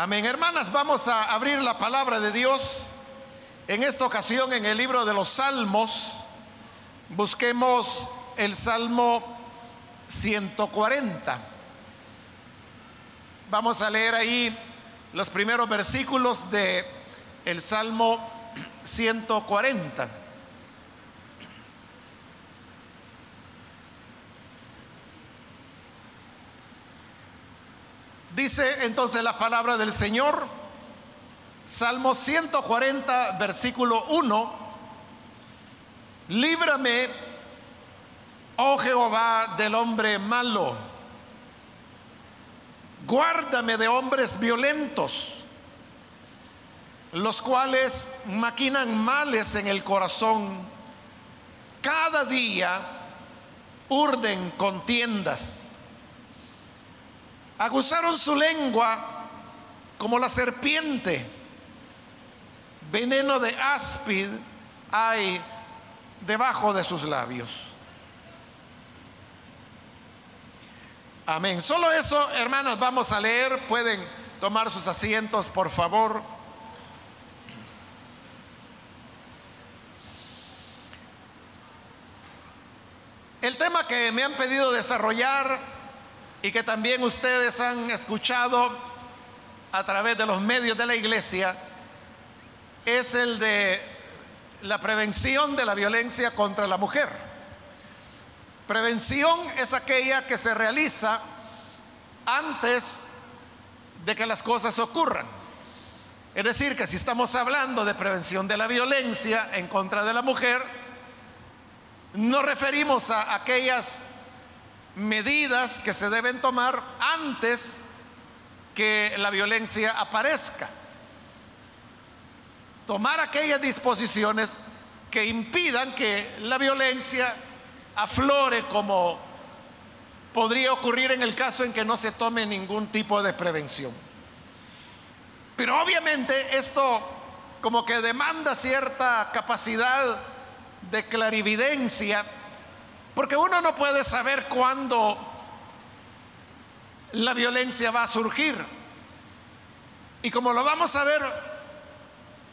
Amén. Hermanas, vamos a abrir la palabra de Dios. En esta ocasión en el libro de los Salmos, busquemos el Salmo 140. Vamos a leer ahí los primeros versículos de el Salmo 140. Dice entonces la palabra del Señor, Salmo 140, versículo 1, líbrame, oh Jehová, del hombre malo, guárdame de hombres violentos, los cuales maquinan males en el corazón, cada día urden contiendas Aguzaron su lengua como la serpiente. Veneno de áspid hay debajo de sus labios. Amén. Solo eso, hermanos, vamos a leer. Pueden tomar sus asientos, por favor. El tema que me han pedido desarrollar y que también ustedes han escuchado a través de los medios de la iglesia es el de la prevención de la violencia contra la mujer. Prevención es aquella que se realiza antes de que las cosas ocurran. Es decir, que si estamos hablando de prevención de la violencia en contra de la mujer, no referimos a aquellas medidas que se deben tomar antes que la violencia aparezca. Tomar aquellas disposiciones que impidan que la violencia aflore como podría ocurrir en el caso en que no se tome ningún tipo de prevención. Pero obviamente esto como que demanda cierta capacidad de clarividencia porque uno no puede saber cuándo la violencia va a surgir. Y como lo vamos a ver,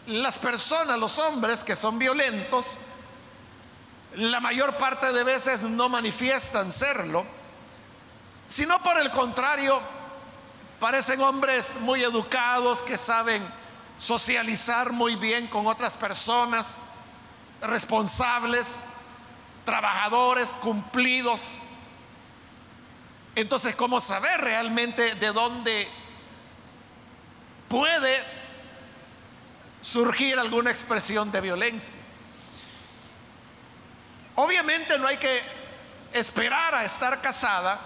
las personas, los hombres que son violentos, la mayor parte de veces no manifiestan serlo, sino por el contrario, parecen hombres muy educados que saben socializar muy bien con otras personas, responsables, trabajadores cumplidos. Entonces, ¿cómo saber realmente de dónde puede surgir alguna expresión de violencia? Obviamente no hay que esperar a estar casada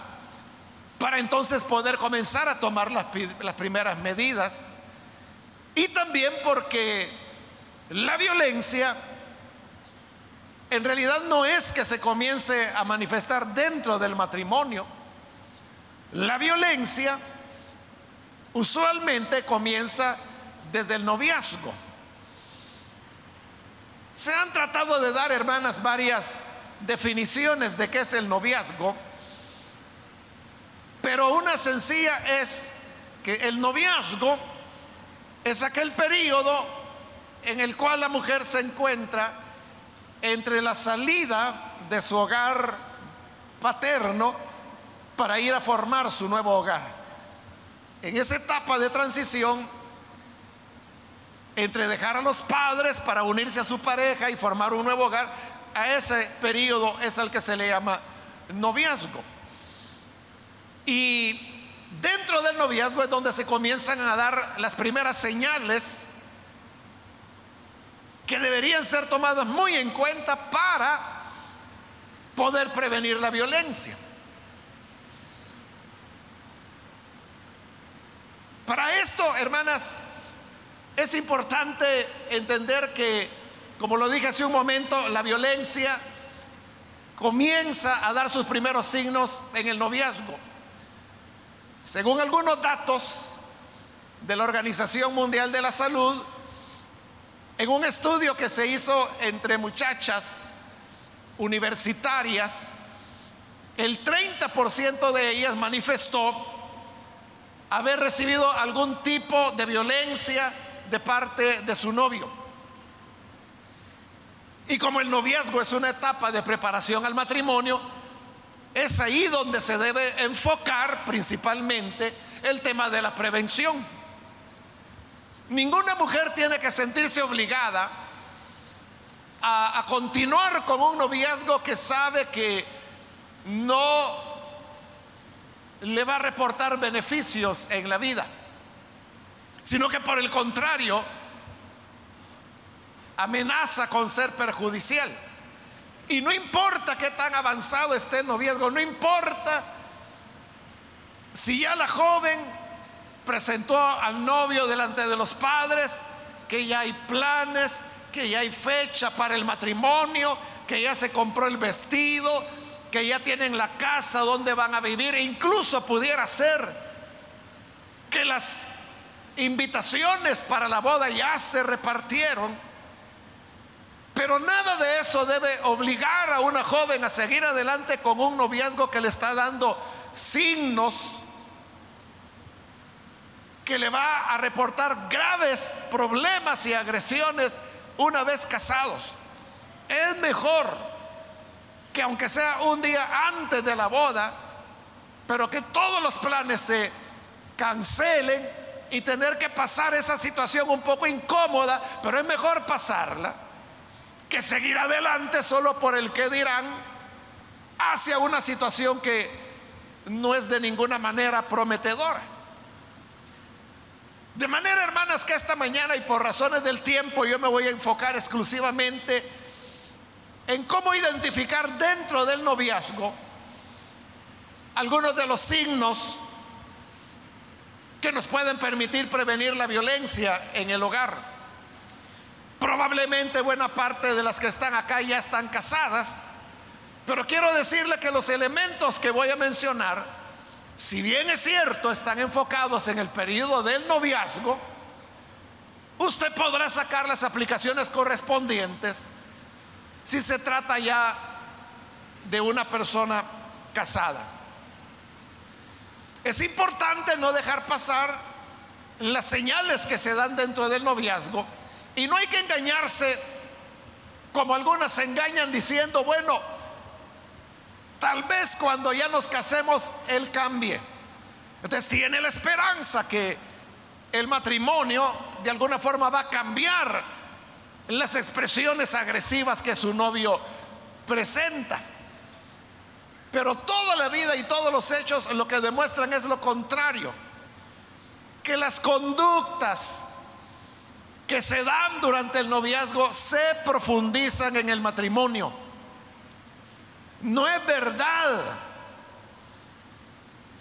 para entonces poder comenzar a tomar las, las primeras medidas. Y también porque la violencia en realidad no es que se comience a manifestar dentro del matrimonio. La violencia usualmente comienza desde el noviazgo. Se han tratado de dar, hermanas, varias definiciones de qué es el noviazgo, pero una sencilla es que el noviazgo es aquel periodo en el cual la mujer se encuentra entre la salida de su hogar paterno para ir a formar su nuevo hogar. En esa etapa de transición, entre dejar a los padres para unirse a su pareja y formar un nuevo hogar, a ese periodo es el que se le llama noviazgo. Y dentro del noviazgo es donde se comienzan a dar las primeras señales que deberían ser tomadas muy en cuenta para poder prevenir la violencia. Para esto, hermanas, es importante entender que, como lo dije hace un momento, la violencia comienza a dar sus primeros signos en el noviazgo. Según algunos datos de la Organización Mundial de la Salud, en un estudio que se hizo entre muchachas universitarias, el 30% de ellas manifestó haber recibido algún tipo de violencia de parte de su novio. Y como el noviazgo es una etapa de preparación al matrimonio, es ahí donde se debe enfocar principalmente el tema de la prevención. Ninguna mujer tiene que sentirse obligada a, continuar con un noviazgo que sabe que no le va a reportar beneficios en la vida, sino que por el contrario, amenaza con ser perjudicial. Y no importa qué tan avanzado esté el noviazgo, no importa si ya la joven presentó al novio delante de los padres, que ya hay planes, que ya hay fecha para el matrimonio, que ya se compró el vestido, que ya tienen la casa donde van a vivir, e incluso pudiera ser que las invitaciones para la boda ya se repartieron. Pero nada de eso debe obligar a una joven a seguir adelante con un noviazgo que le está dando signos que le va a reportar graves problemas y agresiones una vez casados. Es mejor que aunque sea un día antes de la boda, pero que todos los planes se cancelen y tener que pasar esa situación un poco incómoda, pero es mejor pasarla que seguir adelante solo por el que dirán hacia una situación que no es de ninguna manera prometedora. De manera, hermanas, que esta mañana y por razones del tiempo yo me voy a enfocar exclusivamente en cómo identificar dentro del noviazgo algunos de los signos que nos pueden permitir prevenir la violencia en el hogar. Probablemente buena parte de las que están acá ya están casadas, pero quiero decirle que los elementos que voy a mencionar, si bien es cierto, están enfocados en el periodo del noviazgo, usted podrá sacar las aplicaciones correspondientes si se trata ya de una persona casada. Es importante no dejar pasar las señales que se dan dentro del noviazgo y no hay que engañarse como algunas se engañan diciendo, bueno, tal vez cuando ya nos casemos Él cambie. Entonces tiene la esperanza que el matrimonio de alguna forma va a cambiar las expresiones agresivas que su novio presenta. Pero toda la vida y todos los hechos lo que demuestran es lo contrario. Que las conductas que se dan durante el noviazgo se profundizan en el matrimonio. No es verdad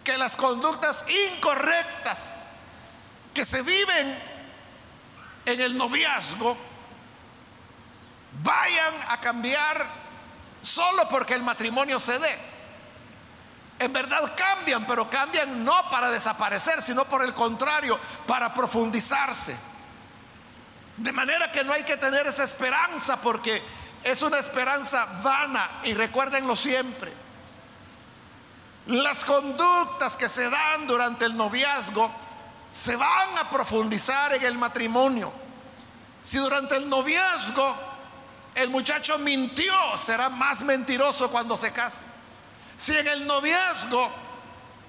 que las conductas incorrectas que se viven en el noviazgo vayan a cambiar solo porque el matrimonio se dé. En verdad cambian, pero cambian no para desaparecer, sino por el contrario, para profundizarse. De manera que no hay que tener esa esperanza porque es una esperanza vana y recuérdenlo siempre. Las conductas que se dan durante el noviazgo se van a profundizar en el matrimonio. Si durante el noviazgo el muchacho mintió, será más mentiroso cuando se case. Si en el noviazgo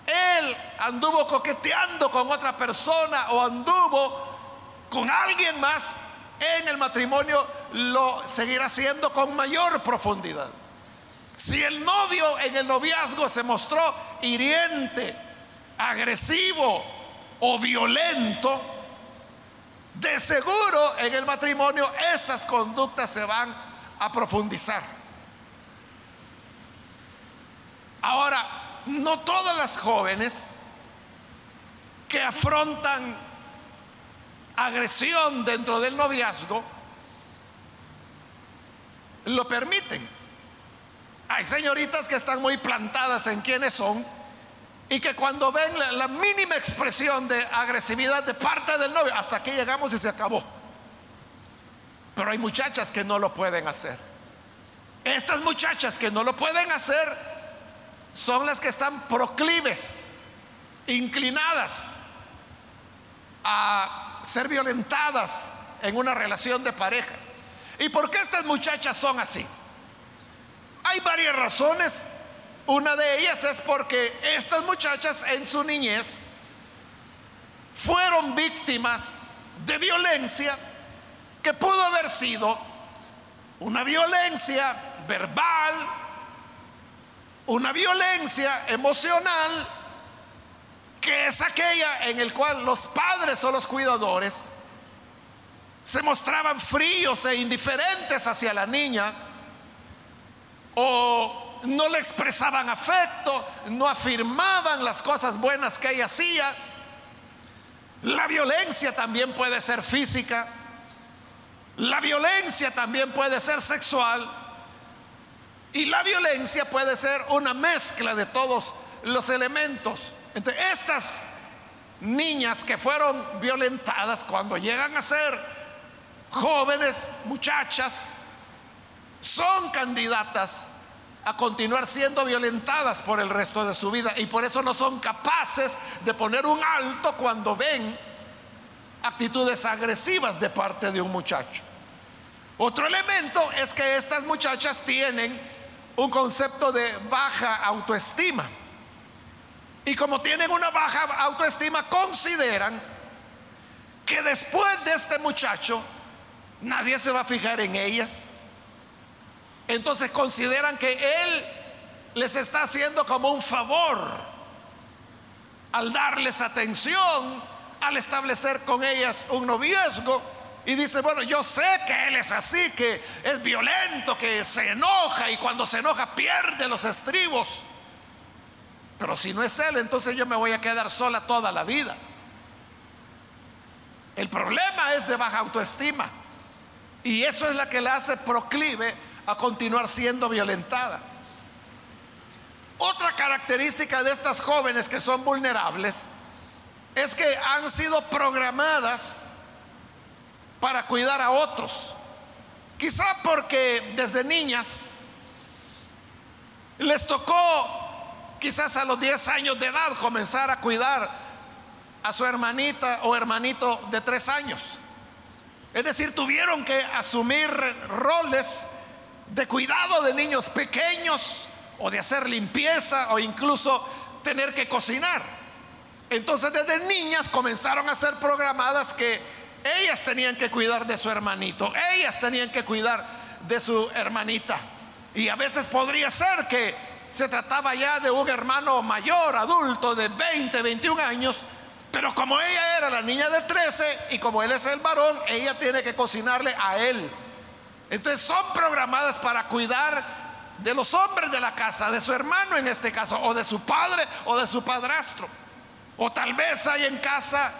él anduvo coqueteando con otra persona o anduvo con alguien más en el matrimonio lo seguirá haciendo con mayor profundidad. Si el novio en el noviazgo se mostró hiriente, agresivo o violento, de seguro en el matrimonio esas conductas se van a profundizar. Ahora, no todas las jóvenes que afrontan agresión dentro del noviazgo, lo permiten. Hay señoritas que están muy plantadas en quiénes son y que cuando ven la, mínima expresión de agresividad de parte del novio, hasta aquí llegamos y se acabó. Pero hay muchachas que no lo pueden hacer. Estas muchachas que no lo pueden hacer son las que están proclives, inclinadas a ser violentadas en una relación de pareja. ¿Y por qué estas muchachas son así? Hay varias razones. Una de ellas es porque estas muchachas en su niñez fueron víctimas de violencia que pudo haber sido una violencia verbal, una violencia emocional, que es aquella en el cual los padres o los cuidadores se mostraban fríos e indiferentes hacia la niña o no le expresaban afecto, no afirmaban las cosas buenas que ella hacía. La violencia también puede ser física, la violencia también puede ser sexual y la violencia puede ser una mezcla de todos los elementos. Entonces, estas niñas que fueron violentadas cuando llegan a ser jóvenes, muchachas, son candidatas a continuar siendo violentadas por el resto de su vida y por eso no son capaces de poner un alto cuando ven actitudes agresivas de parte de un muchacho. Otro elemento es que estas muchachas tienen un concepto de baja autoestima. Y como tienen una baja autoestima, consideran que después de este muchacho Nadie se va a fijar en ellas. Entonces consideran que Él les está haciendo como un favor al darles atención, al establecer con ellas un noviazgo. Y dice, bueno, yo sé que Él es así, que es violento, que se enoja y cuando se enoja pierde los estribos. Pero si no es Él, entonces yo me voy a quedar sola toda la vida. El problema es de baja autoestima. Y eso es la que la hace proclive a continuar siendo violentada. Otra característica de estas jóvenes que son vulnerables es que han sido programadas para cuidar a otros. Quizá porque desde niñas les tocó quizás a los 10 años de edad comenzar a cuidar a su hermanita o hermanito de 3 años. Es decir, tuvieron que asumir roles de cuidado de niños pequeños o de hacer limpieza o incluso tener que cocinar. Entonces desde niñas comenzaron a ser programadas que ellas tenían que cuidar de su hermanito, ellas tenían que cuidar de su hermanita. Y a veces podría ser que se trataba ya de un hermano mayor, adulto, de 20, 21 años, pero como ella era la niña de 13 y como él es el varón, ella tiene que cocinarle a él. Entonces son programadas para cuidar de los hombres de la casa, de su hermano en este caso, o de su padre o de su padrastro. O tal vez hay en casa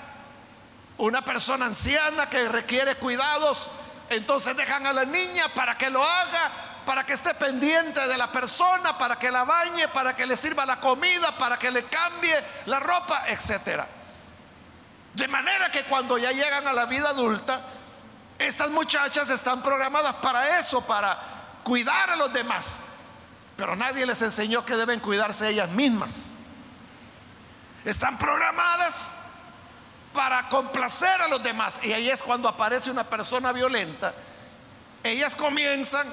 una persona anciana que requiere cuidados, entonces dejan a la niña para que lo haga, para que esté pendiente de la persona, para que la bañe, para que le sirva la comida, para que le cambie la ropa, etcétera. De manera que cuando ya llegan a la vida adulta, estas muchachas están programadas para eso, para cuidar a los demás. Pero nadie les enseñó que deben cuidarse ellas mismas. Están programadas para complacer a los demás. Y ahí es cuando aparece una persona violenta. Ellas comienzan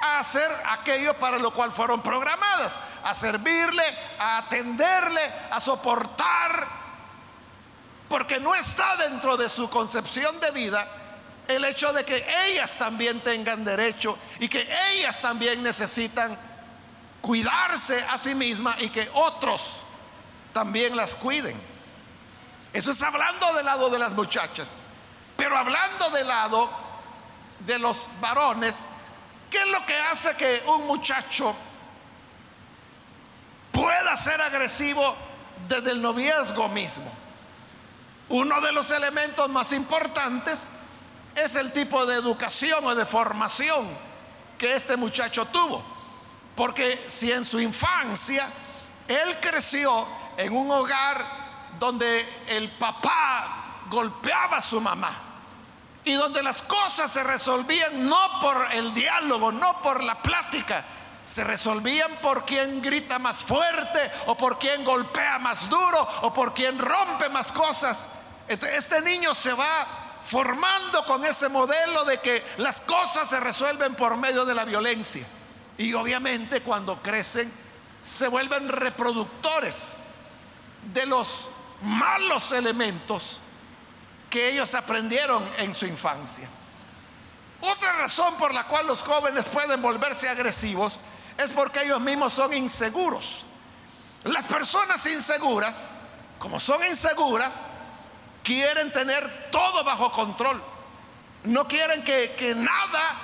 a hacer aquello para lo cual fueron programadas. A servirle, a atenderle, a soportar porque no está dentro de su concepción de vida el hecho de que ellas también tengan derecho y que ellas también necesitan cuidarse a sí mismas y que otros también las cuiden. Eso es hablando del lado de las muchachas. Pero hablando del lado de los varones, ¿qué es lo que hace que un muchacho pueda ser agresivo desde el noviazgo mismo? Uno de los elementos más importantes es el tipo de educación o de formación que este muchacho tuvo. Porque si en su infancia él creció en un hogar donde el papá golpeaba a su mamá y donde las cosas se resolvían no por el diálogo, no por la plática, se resolvían por quien grita más fuerte o por quien golpea más duro o por quien rompe más cosas este niño se va formando con ese modelo de que las cosas se resuelven por medio de la violencia. Y obviamente cuando crecen se vuelven reproductores de los malos elementos que ellos aprendieron en su infancia. Otra razón por la cual los jóvenes pueden volverse agresivos es porque ellos mismos son inseguros. Las personas inseguras, como son inseguras, quieren tener todo bajo control. No quieren que, que nada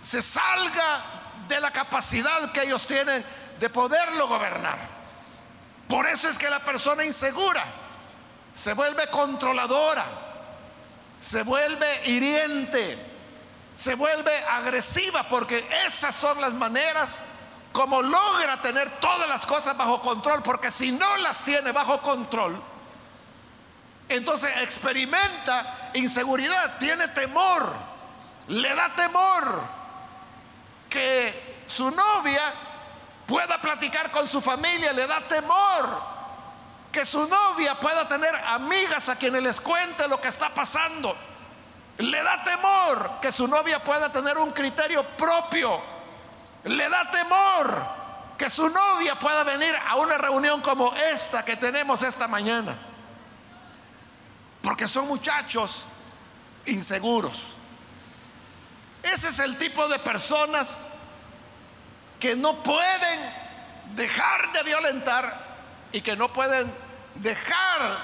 se salga de la capacidad que ellos tienen de poderlo gobernar. Por eso es que la persona insegura se vuelve controladora, se vuelve hiriente, se vuelve agresiva porque esas son las maneras como logra tener todas las cosas bajo control, porque si no las tiene bajo control, entonces experimenta inseguridad, tiene temor, le da temor que su novia pueda platicar con su familia, le da temor que su novia pueda tener amigas a quienes les cuente lo que está pasando. Le da temor que su novia pueda tener un criterio propio. Le da temor que su novia pueda venir a una reunión como esta que tenemos esta mañana. Porque son muchachos inseguros. Ese es el tipo de personas que no pueden dejar de violentar y que no pueden dejar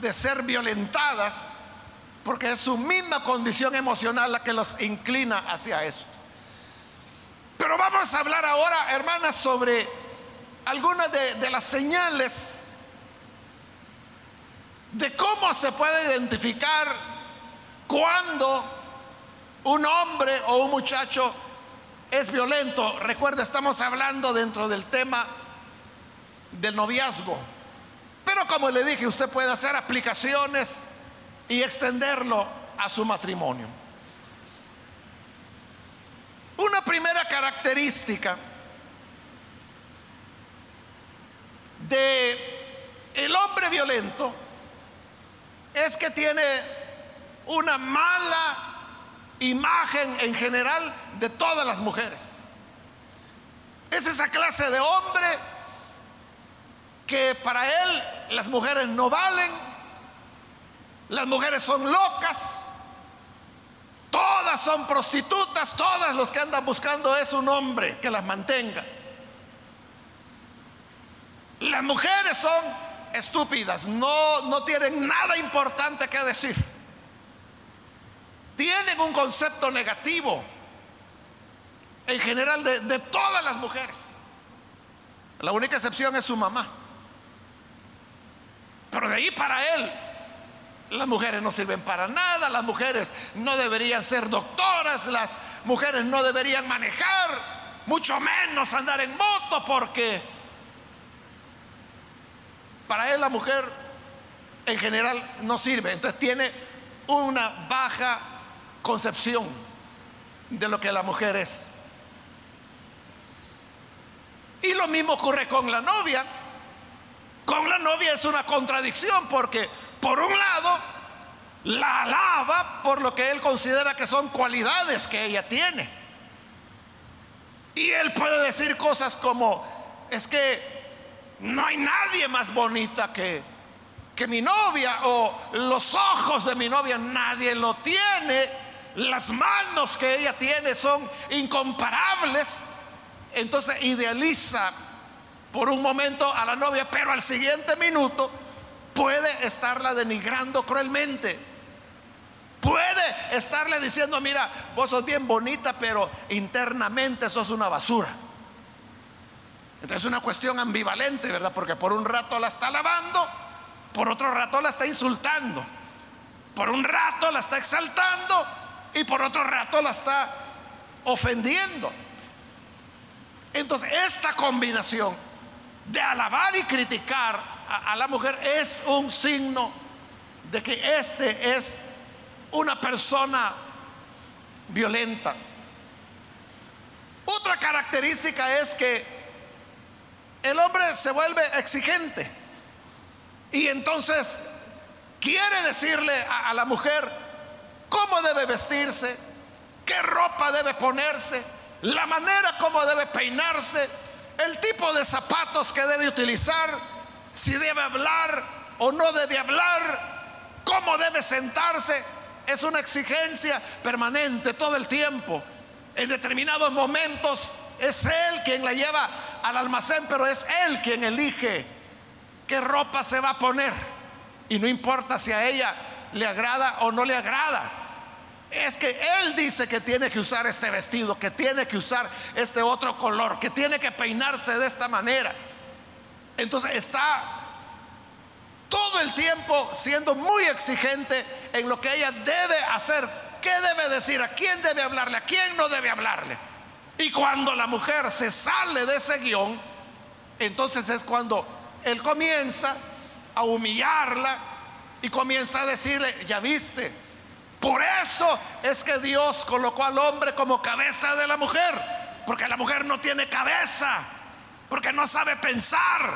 de ser violentadas porque es su misma condición emocional la que los inclina hacia esto. Pero vamos a hablar ahora, hermanas, sobre algunas de, de, las señales de cómo se puede identificar cuando un hombre o un muchacho es violento. Recuerda, estamos hablando dentro del tema del noviazgo. Pero como le dije, usted puede hacer aplicaciones y extenderlo a su matrimonio. Una primera característica de el hombre violento es que tiene una mala imagen en general de todas las mujeres. Es esa clase de hombre que para él las mujeres no valen, las mujeres son locas, todas son prostitutas, todas los que andan buscando es un hombre que las mantenga. Las mujeres son estúpidas, no, no tienen nada importante que decir. Tienen un concepto negativo en general de, de todas las mujeres. La única excepción es su mamá. Pero de ahí para él, las mujeres no sirven para nada, las mujeres no deberían ser doctoras, las mujeres no deberían manejar, mucho menos andar en moto, porque para él la mujer en general no sirve. Entonces tiene una baja concepción de lo que la mujer es. Y lo mismo ocurre con la novia. Con la novia es una contradicción porque por un lado la alaba por lo que él considera que son cualidades que ella tiene. Y él puede decir cosas como, es que no hay nadie más bonita que, que mi novia o los ojos de mi novia, nadie lo tiene. Las manos que ella tiene son incomparables. Entonces idealiza por un momento a la novia, pero al siguiente minuto puede estarla denigrando cruelmente. Puede estarle diciendo, mira, vos sos bien bonita, pero internamente sos una basura. Entonces es una cuestión ambivalente, ¿verdad? Porque por un rato la está alabando, por otro rato la está insultando, por un rato la está exaltando y por otro rato la está ofendiendo. Entonces esta combinación de alabar y criticar a, la mujer es un signo de que este es una persona violenta. Otra característica es que el hombre se vuelve exigente y entonces quiere decirle a, a la mujer cómo debe vestirse, qué ropa debe ponerse, la manera como debe peinarse, el tipo de zapatos que debe utilizar, si debe hablar o no debe hablar, cómo debe sentarse. Es una exigencia permanente todo el tiempo. En determinados momentos es él quien la lleva al almacén, pero es él quien elige qué ropa se va a poner. Y no importa si a ella le agrada o no le agrada. Es que él dice que tiene que usar este vestido, que tiene que usar este otro color, que tiene que peinarse de esta manera. Entonces está todo el tiempo siendo muy exigente en lo que ella debe hacer, qué debe decir, a quién debe hablarle, a quién no debe hablarle. Y cuando la mujer se sale de ese guion, entonces es cuando él comienza a humillarla y comienza a decirle, ya viste, por eso es que Dios colocó al hombre como cabeza de la mujer, porque la mujer no tiene cabeza, porque no sabe pensar.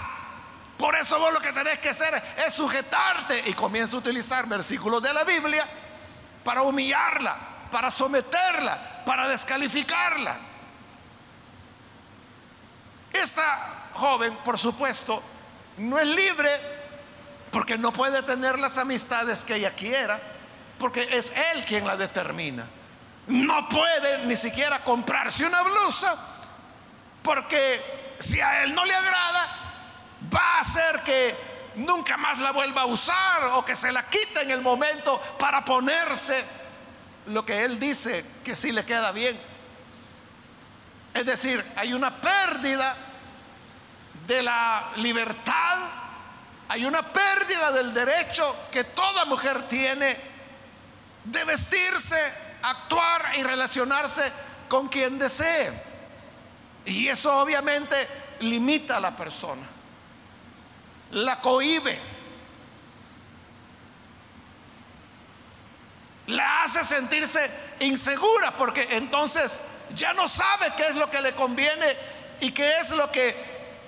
Por eso vos lo que tenés que hacer es sujetarte y comienza a utilizar versículos de la Biblia para humillarla, para someterla, para descalificarla. Esta joven, por supuesto, no es libre porque no puede tener las amistades que ella quiera, porque es él quien la determina. No puede ni siquiera comprarse una blusa, porque si a él no le agrada, va a hacer que nunca más la vuelva a usar o que se la quite en el momento para ponerse lo que él dice que sí le queda bien. Es decir, hay una pérdida de la libertad, hay una pérdida del derecho que toda mujer tiene de vestirse, actuar y relacionarse con quien desee. Y eso obviamente limita a la persona, la cohibe, la hace sentirse insegura porque entonces ya no sabe qué es lo que le conviene y qué es lo que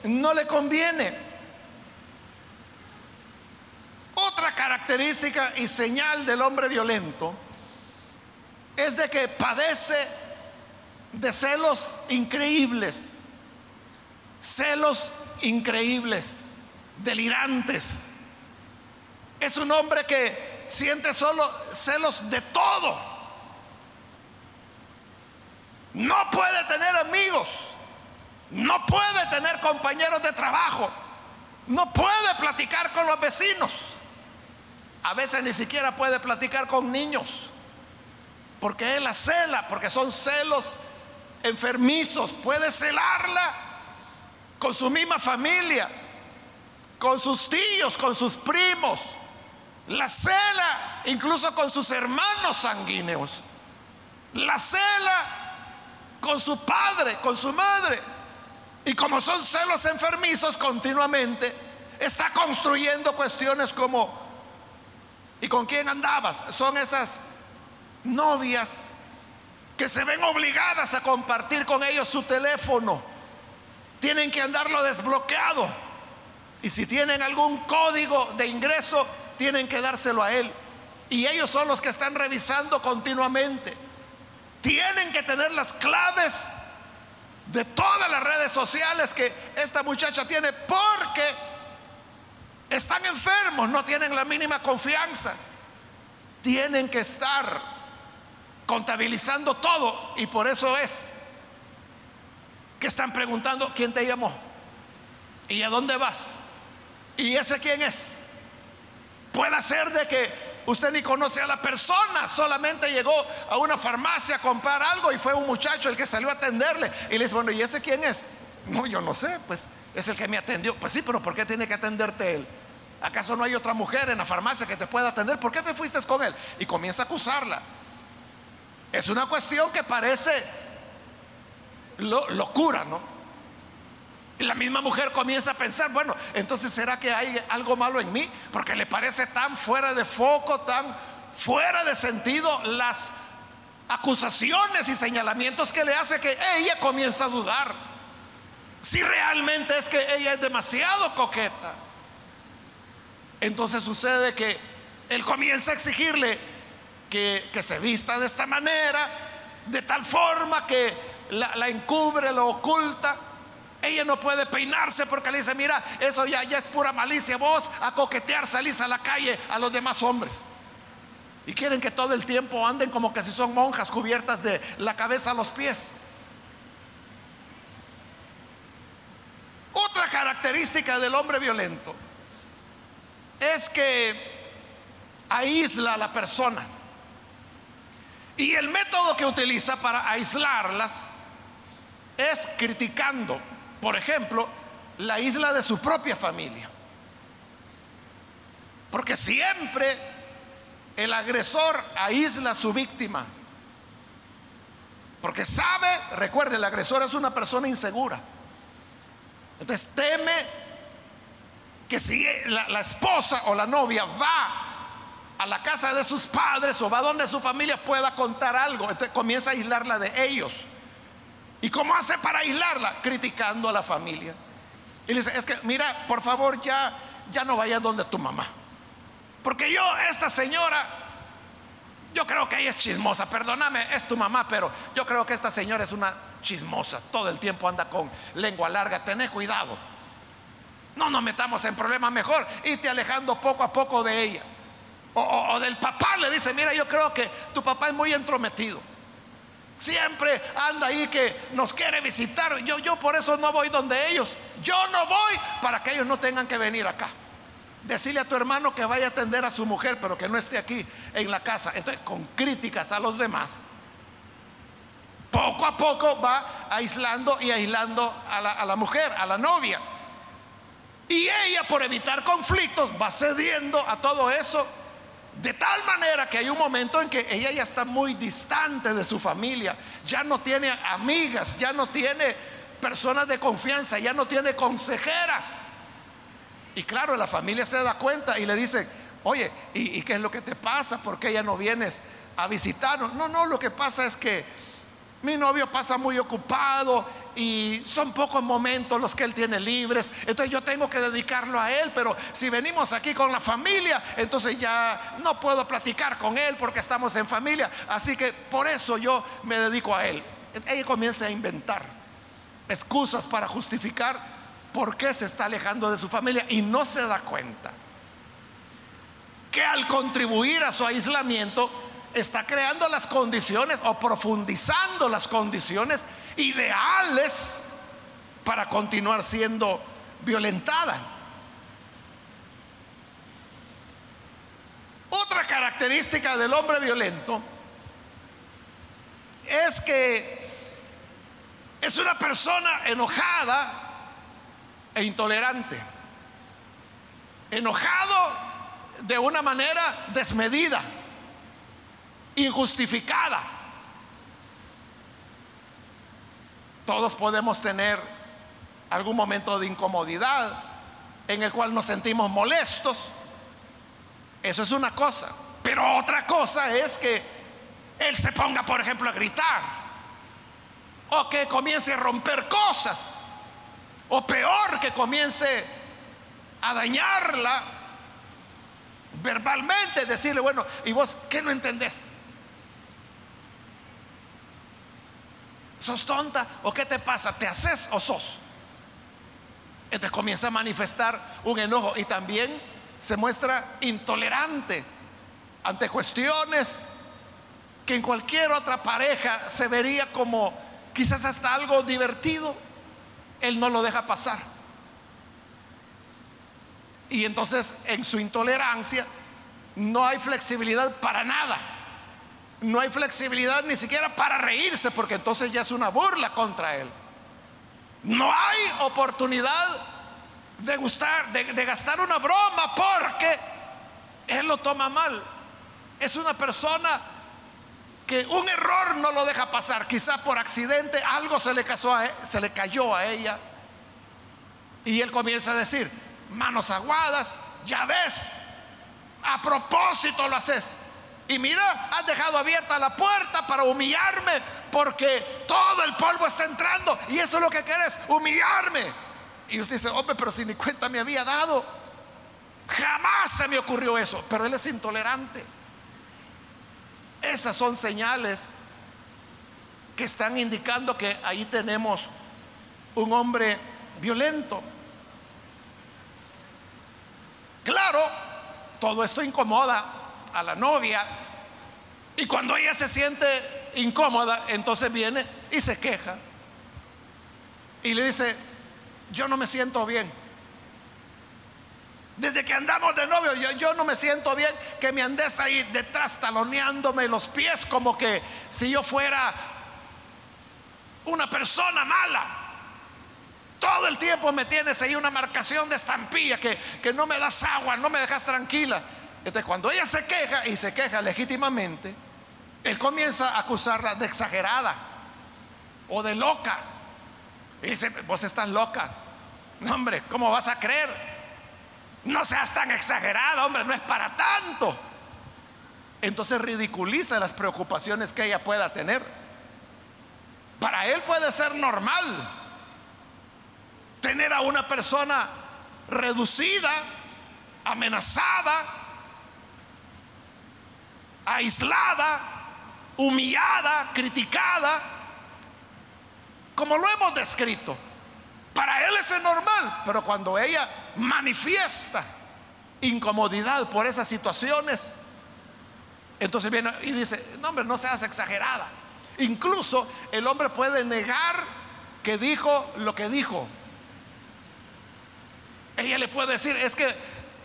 no le conviene. Otra característica y señal del hombre violento es de que padece de celos increíbles, celos increíbles, delirantes. Es un hombre que siente solo celos de todo. No puede tener amigos. No puede tener compañeros de trabajo. No puede platicar con los vecinos. A veces ni siquiera puede platicar con niños. Porque él la cela, porque son celos enfermizos. Puede celarla con su misma familia, con sus tíos, con sus primos. La cela incluso con sus hermanos sanguíneos. La cela con su padre, con su madre. Y como son celos enfermizos continuamente, está construyendo cuestiones como, ¿y con quién andabas? Son esas novias que se ven obligadas a compartir con ellos su teléfono. Tienen que andarlo desbloqueado. Y si tienen algún código de ingreso, tienen que dárselo a él. Y ellos son los que están revisando continuamente. Tienen que tener las claves de todas las redes sociales que esta muchacha tiene porque están enfermos, no tienen la mínima confianza. Tienen que estar contabilizando todo y por eso es que están preguntando quién te llamó y a dónde vas y ese quién es. Puede ser de que Usted ni conoce a la persona, solamente llegó a una farmacia a comprar algo y fue un muchacho el que salió a atenderle. Y le dice, bueno, ¿y ese quién es? No, yo no sé, pues es el que me atendió. Pues sí, pero ¿por qué tiene que atenderte él? ¿Acaso no hay otra mujer en la farmacia que te pueda atender? ¿Por qué te fuiste con él? Y comienza a acusarla. Es una cuestión que parece locura, ¿no? Y la misma mujer comienza a pensar, bueno, entonces ¿será que hay algo malo en mí? Porque le parece tan fuera de foco, tan fuera de sentido las acusaciones y señalamientos que le hace que ella comienza a dudar. Si realmente es que ella es demasiado coqueta. Entonces sucede que él comienza a exigirle que, se vista de esta manera, de tal forma que la, encubre, lo oculta. Ella no puede peinarse porque le dice, mira, eso ya, ya es pura malicia. Vos a coquetear salís a la calle a los demás hombres. Y quieren que todo el tiempo anden como que si son monjas cubiertas de la cabeza a los pies. Otra característica del hombre violento es que aísla a la persona. Y el método que utiliza para aislarlas es criticando, por ejemplo, la isla de su propia familia. Porque siempre el agresor aísla a su víctima. Porque sabe, recuerde, el agresor es una persona insegura. Entonces teme que si la, esposa o la novia va a la casa de sus padres o va donde su familia pueda contar algo, entonces comienza a aislarla de ellos. ¿Y cómo hace para aislarla? Criticando a la familia. Y le dice, es que mira, por favor ya, ya no vayas donde tu mamá. Porque yo, esta señora, yo creo que ella es chismosa, perdóname, es tu mamá, pero yo creo que esta señora es una chismosa, todo el tiempo anda con lengua larga, tené cuidado. No nos metamos en problemas mejor, irte alejando poco a poco de ella. O, del papá le dice, mira, yo creo que tu papá es muy entrometido. Siempre anda ahí que nos quiere visitar. Yo, yo por eso no voy donde ellos. Yo no voy para que ellos no tengan que venir acá. Decirle a tu hermano que vaya a atender a su mujer, pero que no esté aquí en la casa. Entonces, con críticas a los demás, poco a poco va aislando y aislando a la, a la mujer, a la novia. Y ella, por evitar conflictos, va cediendo a todo eso. De tal manera que hay un momento en que ella ya está muy distante de su familia, ya no tiene amigas, ya no tiene personas de confianza, ya no tiene consejeras. Y claro, la familia se da cuenta y le dice, oye, ¿y, qué es lo que te pasa? ¿Por qué ya no vienes a visitarnos? No, no, lo que pasa es que mi novio pasa muy ocupado y son pocos momentos los que él tiene libres. Entonces yo tengo que dedicarlo a él, pero si venimos aquí con la familia, entonces ya no puedo platicar con él porque estamos en familia. Así que por eso yo me dedico a él. Ella comienza a inventar excusas para justificar por qué se está alejando de su familia y no se da cuenta que al contribuir a su aislamiento está creando las condiciones o profundizando las condiciones ideales para continuar siendo violentada. Otra característica del hombre violento es que es una persona enojada e intolerante, enojado de una manera desmedida, injustificada. Todos podemos tener algún momento de incomodidad en el cual nos sentimos molestos. Eso es una cosa. Pero otra cosa es que él se ponga, por ejemplo, a gritar. O que comience a romper cosas. O peor, que comience a dañarla verbalmente, decirle, bueno, ¿y vos qué no entendés? ¿Sos tonta o qué te pasa? ¿Te haces o sos? Entonces comienza a manifestar un enojo y también se muestra intolerante ante cuestiones que en cualquier otra pareja se vería como quizás hasta algo divertido él no lo deja pasar. Y entonces en su intolerancia no hay flexibilidad para nada. No hay flexibilidad ni siquiera para reírse, porque entonces ya es una burla contra él. No hay oportunidad de, gustar, de, gastar una broma porque él lo toma mal. Es una persona que un error no lo deja pasar, quizá por accidente algo se le, casó a, e, se le cayó a ella. Y él comienza a decir, manos aguadas, ya ves, a propósito lo haces. Y mira, has dejado abierta la puerta para humillarme porque todo el polvo está entrando y eso es lo que quieres, humillarme. Y usted dice, hombre, pero si ni cuenta me había dado. Jamás se me ocurrió eso, pero él es intolerante. Esas son señales que están indicando que ahí tenemos un hombre violento. Claro, todo esto incomoda a la novia y cuando ella se siente incómoda, entonces viene y se queja y le dice, yo no me siento bien. Desde que andamos de novio, yo, yo, no me siento bien que me andes ahí detrás taloneándome los pies como que si yo fuera una persona mala. Todo el tiempo me tienes ahí una marcación de estampilla que, que no me das agua, no me dejas tranquila. Entonces cuando ella se queja y se queja legítimamente, él comienza a acusarla de exagerada o de loca. Y dice, vos estás loca. No, hombre, ¿cómo vas a creer? No seas tan exagerada, hombre, no es para tanto. Entonces ridiculiza las preocupaciones que ella pueda tener. Para él puede ser normal tener a una persona reducida, amenazada, aislada, humillada, criticada, como lo hemos descrito. Para él es normal, pero cuando ella manifiesta incomodidad por esas situaciones, entonces viene y dice, no hombre, no seas exagerada. Incluso el hombre puede negar que dijo lo que dijo. Ella le puede decir, es que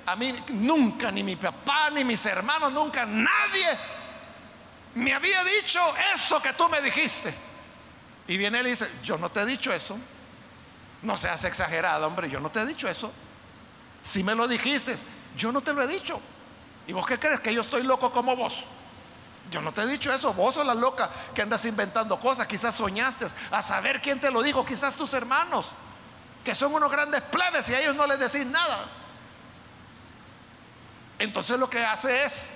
a mí nunca, ni mi papá, ni mis hermanos, nunca, nadie me había dicho eso que tú me dijiste. Y viene él y dice, yo no te he dicho eso. No seas exagerado, hombre, yo no te he dicho eso. Si me lo dijiste, yo no te lo he dicho. ¿Y vos qué crees? Que yo estoy loco como vos. Yo no te he dicho eso, vos sos la loca que andas inventando cosas, quizás soñaste, a saber quién te lo dijo, quizás tus hermanos, que son unos grandes plebes y a ellos no les decís nada. Entonces lo que hace es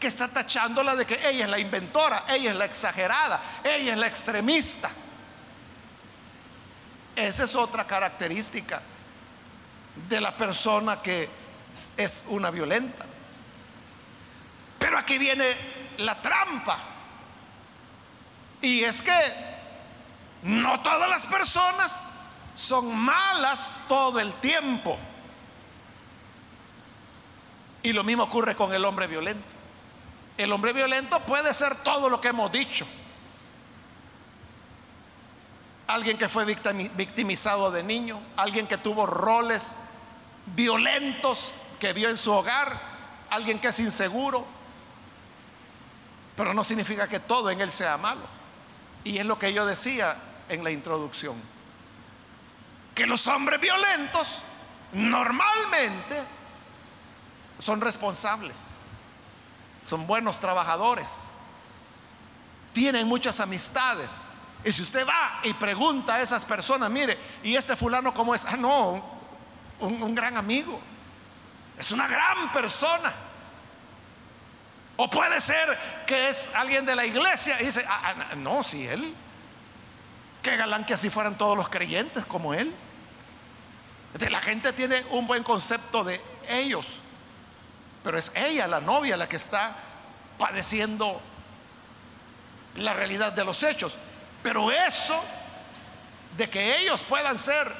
que está tachándola de que ella es la inventora, ella es la exagerada, ella es la extremista. Esa es otra característica de la persona que es una violenta. Pero aquí viene la trampa. Y es que no todas las personas son malas todo el tiempo. Y lo mismo ocurre con el hombre violento. El hombre violento puede ser todo lo que hemos dicho. Alguien que fue victimizado de niño, alguien que tuvo roles violentos que vio en su hogar, alguien que es inseguro, pero no significa que todo en él sea malo. Y es lo que yo decía en la introducción, que los hombres violentos normalmente son responsables, son buenos trabajadores, tienen muchas amistades. Y si usted va y pregunta a esas personas, mire, ¿y este fulano cómo es? Ah, no, un, gran amigo, es una gran persona. O puede ser que es alguien de la iglesia y dice, ah, ah no, si él, qué galán que así fueran todos los creyentes como él. la gente tiene un buen concepto de ellos, pero es ella, la novia, la que está padeciendo la realidad de los hechos. Pero eso de que ellos puedan ser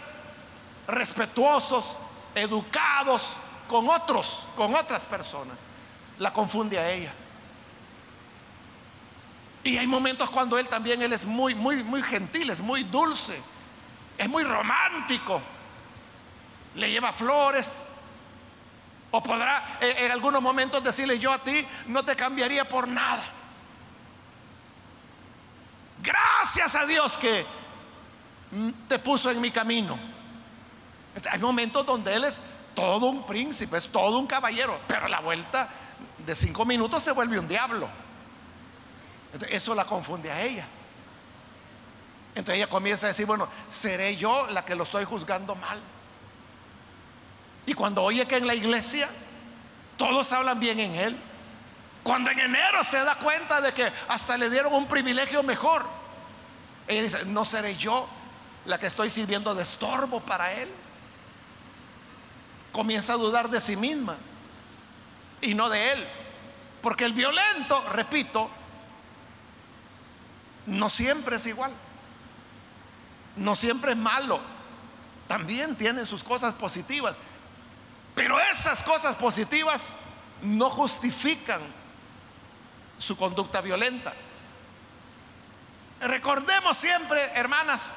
respetuosos, educados con otros, con otras personas, la confunde a ella. Y hay momentos cuando él también él es muy muy muy gentil, es muy dulce, es muy romántico. Le lleva flores. O podrá en, algunos momentos decirle yo a ti no te cambiaría por nada. Gracias a Dios que te puso en mi camino. Hay momentos donde Él es todo un príncipe, es todo un caballero, pero a la vuelta de cinco minutos se vuelve un diablo. eso la confunde a ella. Entonces ella comienza a decir, bueno, seré yo la que lo estoy juzgando mal. Y cuando oye que en la iglesia todos hablan bien en él, cuando en enero se da cuenta de que hasta le dieron un privilegio mejor, ella dice, no seré yo la que estoy sirviendo de estorbo para él. comienza a dudar de sí misma y no de él. Porque el violento, repito, no siempre es igual. No siempre es malo. También tiene sus cosas positivas. Pero esas cosas positivas no justifican su conducta violenta. Recordemos siempre, hermanas,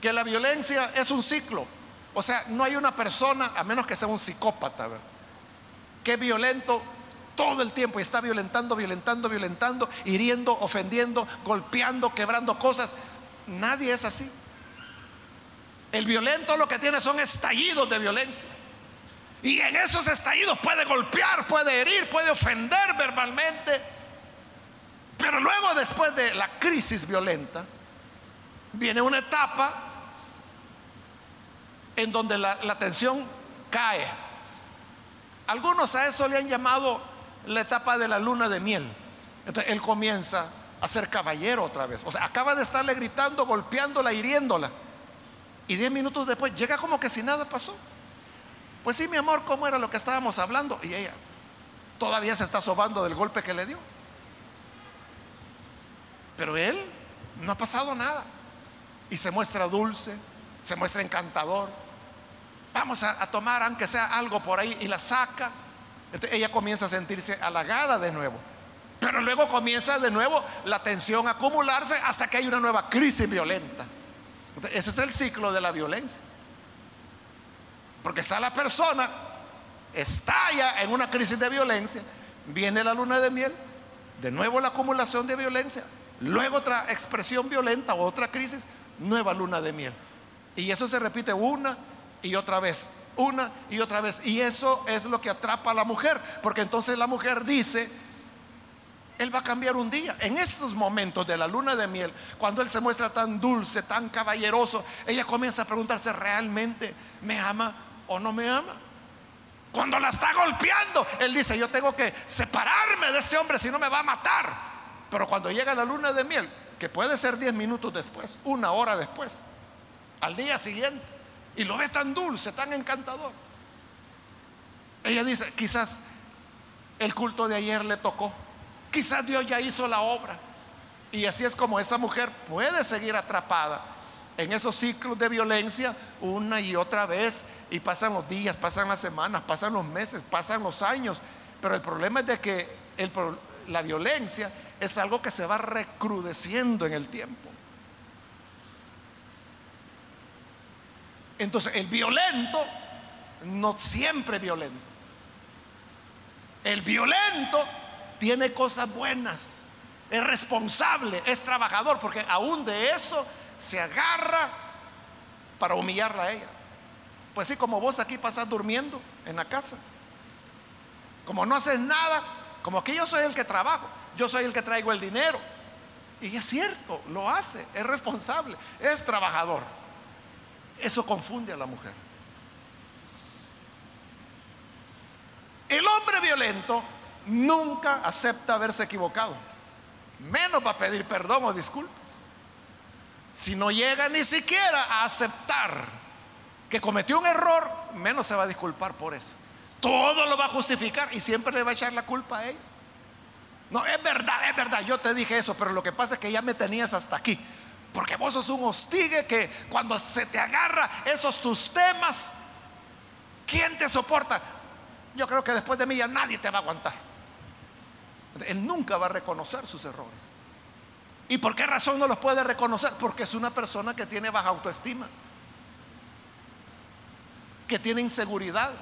que la violencia es un ciclo. O sea, no hay una persona, a menos que sea un psicópata, que es violento todo el tiempo y está violentando, violentando, violentando, hiriendo, ofendiendo, golpeando, quebrando cosas. Nadie es así. El violento lo que tiene son estallidos de violencia. Y en esos estallidos puede golpear, puede herir, puede ofender verbalmente. Pero luego después de la crisis violenta, viene una etapa en donde la, tensión cae. Algunos a eso le han llamado la etapa de la luna de miel. Entonces él comienza a ser caballero otra vez. O sea, acaba de estarle gritando, golpeándola, hiriéndola. Y diez minutos después llega como que si nada pasó. Pues sí, mi amor, ¿cómo era lo que estábamos hablando? Y ella todavía se está sobando del golpe que le dio. Pero él no ha pasado nada. Y se muestra dulce, se muestra encantador. Vamos a, tomar aunque sea algo por ahí y la saca. ella comienza a sentirse halagada de nuevo. Pero luego comienza de nuevo la tensión a acumularse hasta que hay una nueva crisis violenta. ese es el ciclo de la violencia. Porque está la persona, estalla en una crisis de violencia, viene la luna de miel, de nuevo la acumulación de violencia, luego otra expresión violenta, otra crisis, nueva luna de miel. Y eso se repite una y otra vez, una y otra vez. Y eso es lo que atrapa a la mujer, porque entonces la mujer dice, él va a cambiar un día. En esos momentos de la luna de miel, cuando Él se muestra tan dulce, tan caballeroso, ella comienza a preguntarse, ¿realmente me ama o no me ama? Cuando la está golpeando, Él dice, yo tengo que separarme de este hombre si no me va a matar. Pero cuando llega la luna de miel, que puede ser 10 minutos después, una hora después, al día siguiente, y lo ve tan dulce, tan encantador. Ella dice, quizás el culto de ayer le tocó. Quizás Dios ya hizo la obra. Y así es como esa mujer puede seguir atrapada en esos ciclos de violencia una y otra vez. Y pasan los días, pasan las semanas, pasan los meses, pasan los años. Pero el problema es de que la violencia es algo que se va recrudeciendo en el tiempo. Entonces, el violento no siempre violento. El violento tiene cosas buenas, es responsable, es trabajador, porque aún de eso se agarra para humillarla a ella. Pues sí, como vos aquí pasás durmiendo en la casa, como no haces nada, como que yo soy el que trabajo, yo soy el que traigo el dinero. Y es cierto, lo hace, es responsable, es trabajador. Eso confunde a la mujer. El hombre violento nunca acepta haberse equivocado. Menos va a pedir perdón o disculpas. Si no llega ni siquiera a aceptar que cometió un error, menos se va a disculpar por eso. Todo lo va a justificar y siempre le va a echar la culpa a él. No, es verdad, es verdad, yo te dije eso, pero lo que pasa es que ya me tenías hasta aquí. Porque vos sos un hostigue que cuando se te agarra esos tus temas, ¿quién te soporta? Yo creo que después de mí ya nadie te va a aguantar. Él nunca va a reconocer sus errores. ¿Y por qué razón no los puede reconocer? Porque es una persona que tiene baja autoestima, que tiene inseguridad.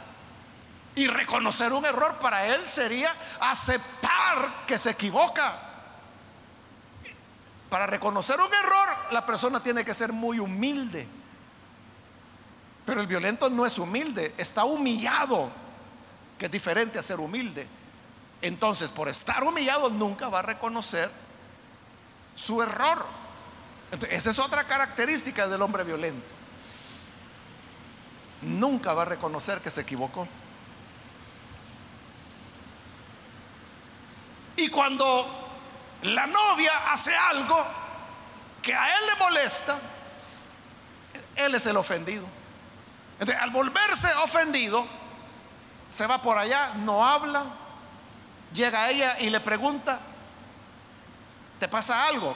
Y reconocer un error para él sería aceptar que se equivoca. Para reconocer un error, la persona tiene que ser muy humilde. Pero el violento no es humilde, está humillado, que es diferente a ser humilde. Entonces, por estar humillado, nunca va a reconocer su error. esa es otra característica del hombre violento. Nunca va a reconocer que se equivocó. Y cuando la novia hace algo que a él le molesta, él es el ofendido. Entonces, al volverse ofendido, se va por allá, no habla, llega ella y le pregunta, ¿te pasa algo?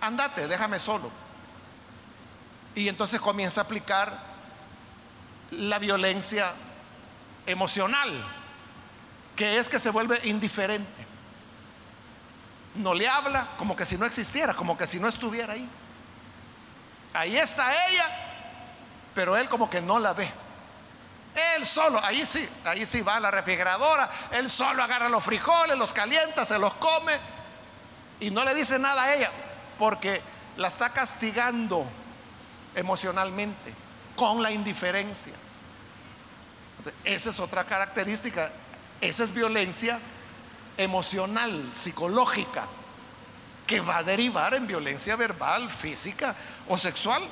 Andate, déjame solo. Y entonces comienza a aplicar la violencia emocional, que es que se vuelve indiferente. No le habla como que si no existiera, como que si no estuviera ahí. Ahí está ella, pero él como que no la ve. Él solo, ahí sí, ahí sí va a la refrigeradora, él solo agarra los frijoles, los calienta, se los come y no le dice nada a ella, porque la está castigando emocionalmente con la indiferencia. Esa es otra característica, esa es violencia emocional, psicológica, que va a derivar en violencia verbal, física o sexual.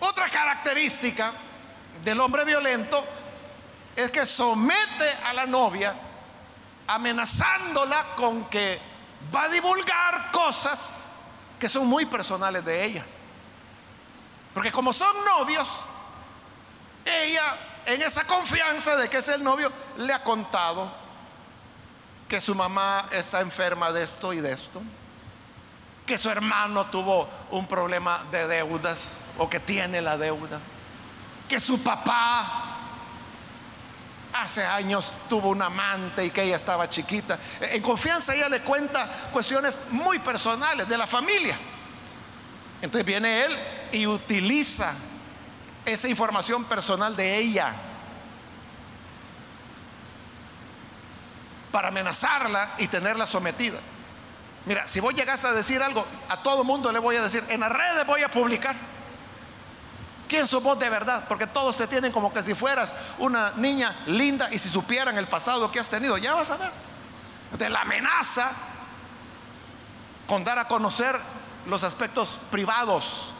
Otra característica del hombre violento es que somete a la novia amenazándola con que va a divulgar cosas que son muy personales de ella. Porque como son novios, ella en esa confianza de que es el novio le ha contado que su mamá está enferma de esto y de esto que su hermano tuvo un problema de deudas o que tiene la deuda, que su papá hace años tuvo un amante y que ella estaba chiquita. En confianza ella le cuenta cuestiones muy personales de la familia. Entonces viene él y utiliza esa información personal de ella para amenazarla y tenerla sometida. Mira, si vos llegas a decir algo, a todo mundo le voy a decir, en las redes voy a publicar. ¿Quién sos vos de verdad? Porque todos se tienen como que si fueras una niña linda y si supieran el pasado que has tenido, ya vas a ver. De la amenaza con dar a conocer los aspectos privados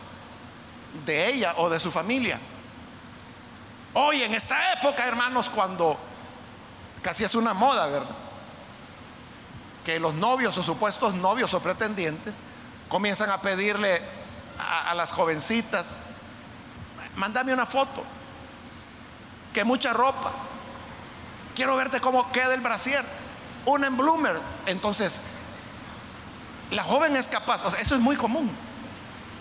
de ella o de su familia. Hoy en esta época, hermanos, cuando casi es una moda, ¿verdad? que los novios o supuestos novios o pretendientes comienzan a pedirle a, las jovencitas, mándame una foto, que mucha ropa, quiero verte cómo queda el brasier, un embloomer. Entonces, la joven es capaz, o sea, eso es muy común,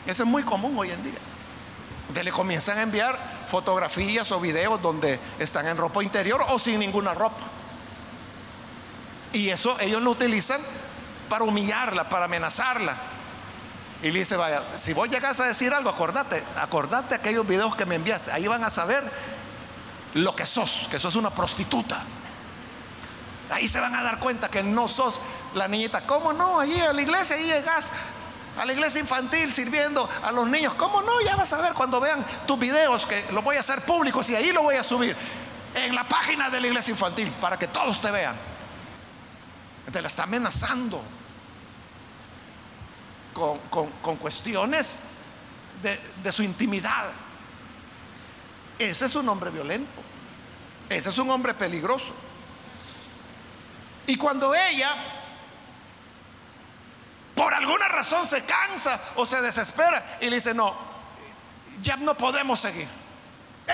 eso es muy común hoy en día. De le comienzan a enviar fotografías o videos donde están en ropa interior o sin ninguna ropa. Y eso ellos lo utilizan para humillarla, para amenazarla. Y le dice, vaya, si vos llegas a decir algo, acordate, acordate aquellos videos que me enviaste. Ahí van a saber lo que sos, que sos una prostituta. Ahí se van a dar cuenta que no sos la niñita. ¿Cómo no? Allí a la iglesia, ahí llegas a la iglesia infantil sirviendo a los niños. ¿Cómo no? Ya vas a ver cuando vean tus videos que los voy a hacer públicos y ahí lo voy a subir en la página de la iglesia infantil para que todos te vean. Entonces la está amenazando con, cuestiones de, de su intimidad. Ese es un hombre violento. Ese es un hombre peligroso. Y cuando ella, por alguna razón, se cansa o se desespera y le dice, no, ya no podemos seguir.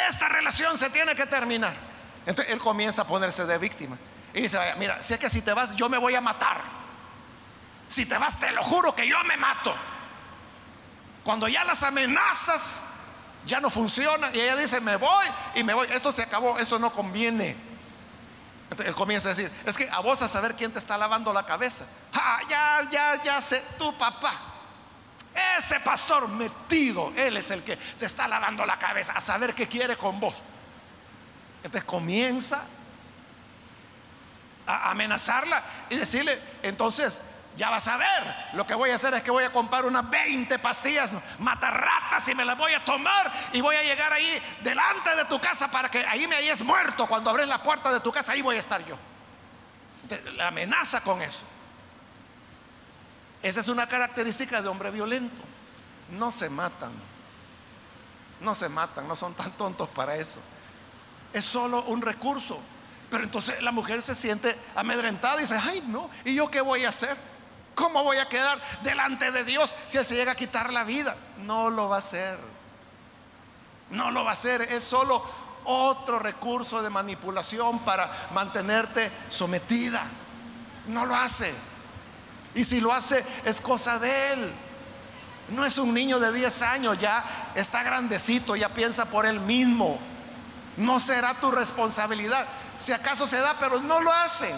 Esta relación se tiene que terminar. Entonces él comienza a ponerse de víctima. Y dice, mira, si es que si te vas, yo me voy a matar. Si te vas, te lo juro que yo me mato. Cuando ya las amenazas ya no funcionan y ella dice, me voy y me voy, esto se acabó, esto no conviene. Entonces él comienza a decir, es que a vos a saber quién te está lavando la cabeza. ya, ya, ya sé, tu papá. Ese pastor metido, él es el que te está lavando la cabeza, a saber qué quiere con vos. Entonces comienza amenazarla y decirle, entonces, ya vas a ver, lo que voy a hacer es que voy a comprar unas 20 pastillas matarratas y me las voy a tomar y voy a llegar ahí delante de tu casa para que ahí me hayas muerto. Cuando abres la puerta de tu casa, ahí voy a estar yo. La amenaza con eso. Esa es una característica de hombre violento. No se matan. No se matan, no son tan tontos para eso. Es solo un recurso pero entonces la mujer se siente amedrentada y dice, ay no, ¿y yo qué voy a hacer? ¿Cómo voy a quedar delante de Dios si Él se llega a quitar la vida? No lo va a hacer. No lo va a hacer, es solo otro recurso de manipulación para mantenerte sometida. No lo hace. Y si lo hace es cosa de él. No es un niño de 10 años, ya está grandecito, ya piensa por él mismo. No será tu responsabilidad. Si acaso se da, pero no lo hacen.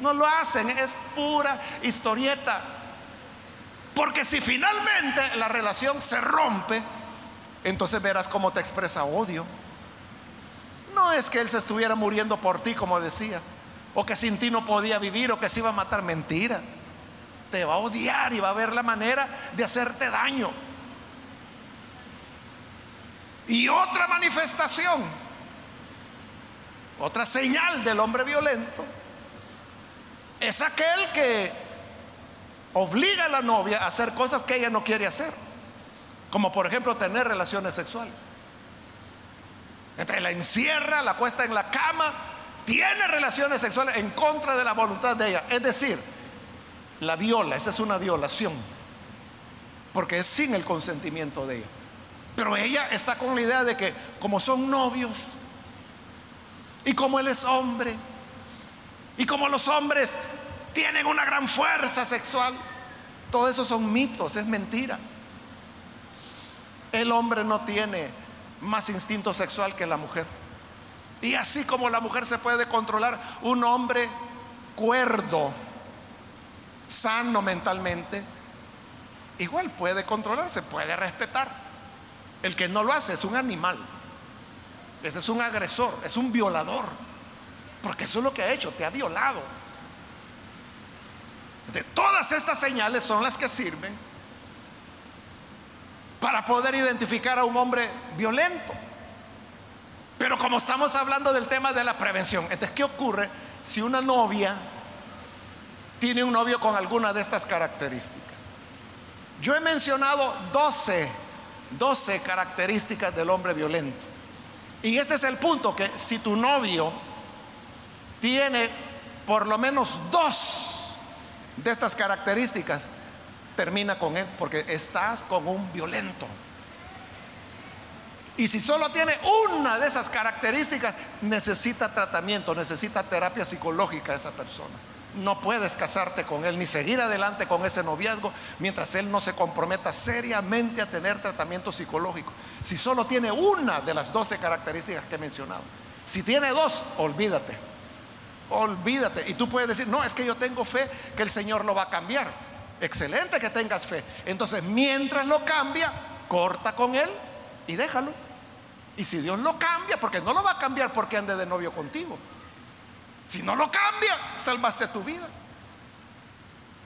No lo hacen, es pura historieta. Porque si finalmente la relación se rompe, entonces verás cómo te expresa odio. No es que él se estuviera muriendo por ti, como decía, o que sin ti no podía vivir, o que se iba a matar. Mentira. Te va a odiar y va a ver la manera de hacerte daño. Y otra manifestación, otra señal del hombre violento, es aquel que obliga a la novia a hacer cosas que ella no quiere hacer, como por ejemplo tener relaciones sexuales. La encierra, la cuesta en la cama, tiene relaciones sexuales en contra de la voluntad de ella. Es decir, la viola, esa es una violación, porque es sin el consentimiento de ella. Pero ella está con la idea de que como son novios, y como él es hombre, y como los hombres tienen una gran fuerza sexual, todo eso son mitos, es mentira. El hombre no tiene más instinto sexual que la mujer. Y así como la mujer se puede controlar, un hombre cuerdo, sano mentalmente, igual puede controlarse, puede respetar. El que no lo hace es un animal. Ese es un agresor, es un violador. Porque eso es lo que ha hecho, te ha violado. De todas estas señales son las que sirven para poder identificar a un hombre violento. Pero como estamos hablando del tema de la prevención, entonces, ¿qué ocurre si una novia tiene un novio con alguna de estas características? Yo he mencionado 12, 12 características del hombre violento. Y este es el punto, que si tu novio tiene por lo menos dos de estas características, termina con él, porque estás con un violento. Y si solo tiene una de esas características, necesita tratamiento, necesita terapia psicológica esa persona. No puedes casarte con él ni seguir adelante con ese noviazgo mientras él no se comprometa seriamente a tener tratamiento psicológico. Si solo tiene una de las 12 características que he mencionado. Si tiene dos, olvídate. Olvídate. Y tú puedes decir, no, es que yo tengo fe que el Señor lo va a cambiar. Excelente que tengas fe. Entonces, mientras lo cambia, corta con él y déjalo. Y si Dios lo cambia, porque no lo va a cambiar porque ande de novio contigo. Si no lo cambia, salvaste tu vida.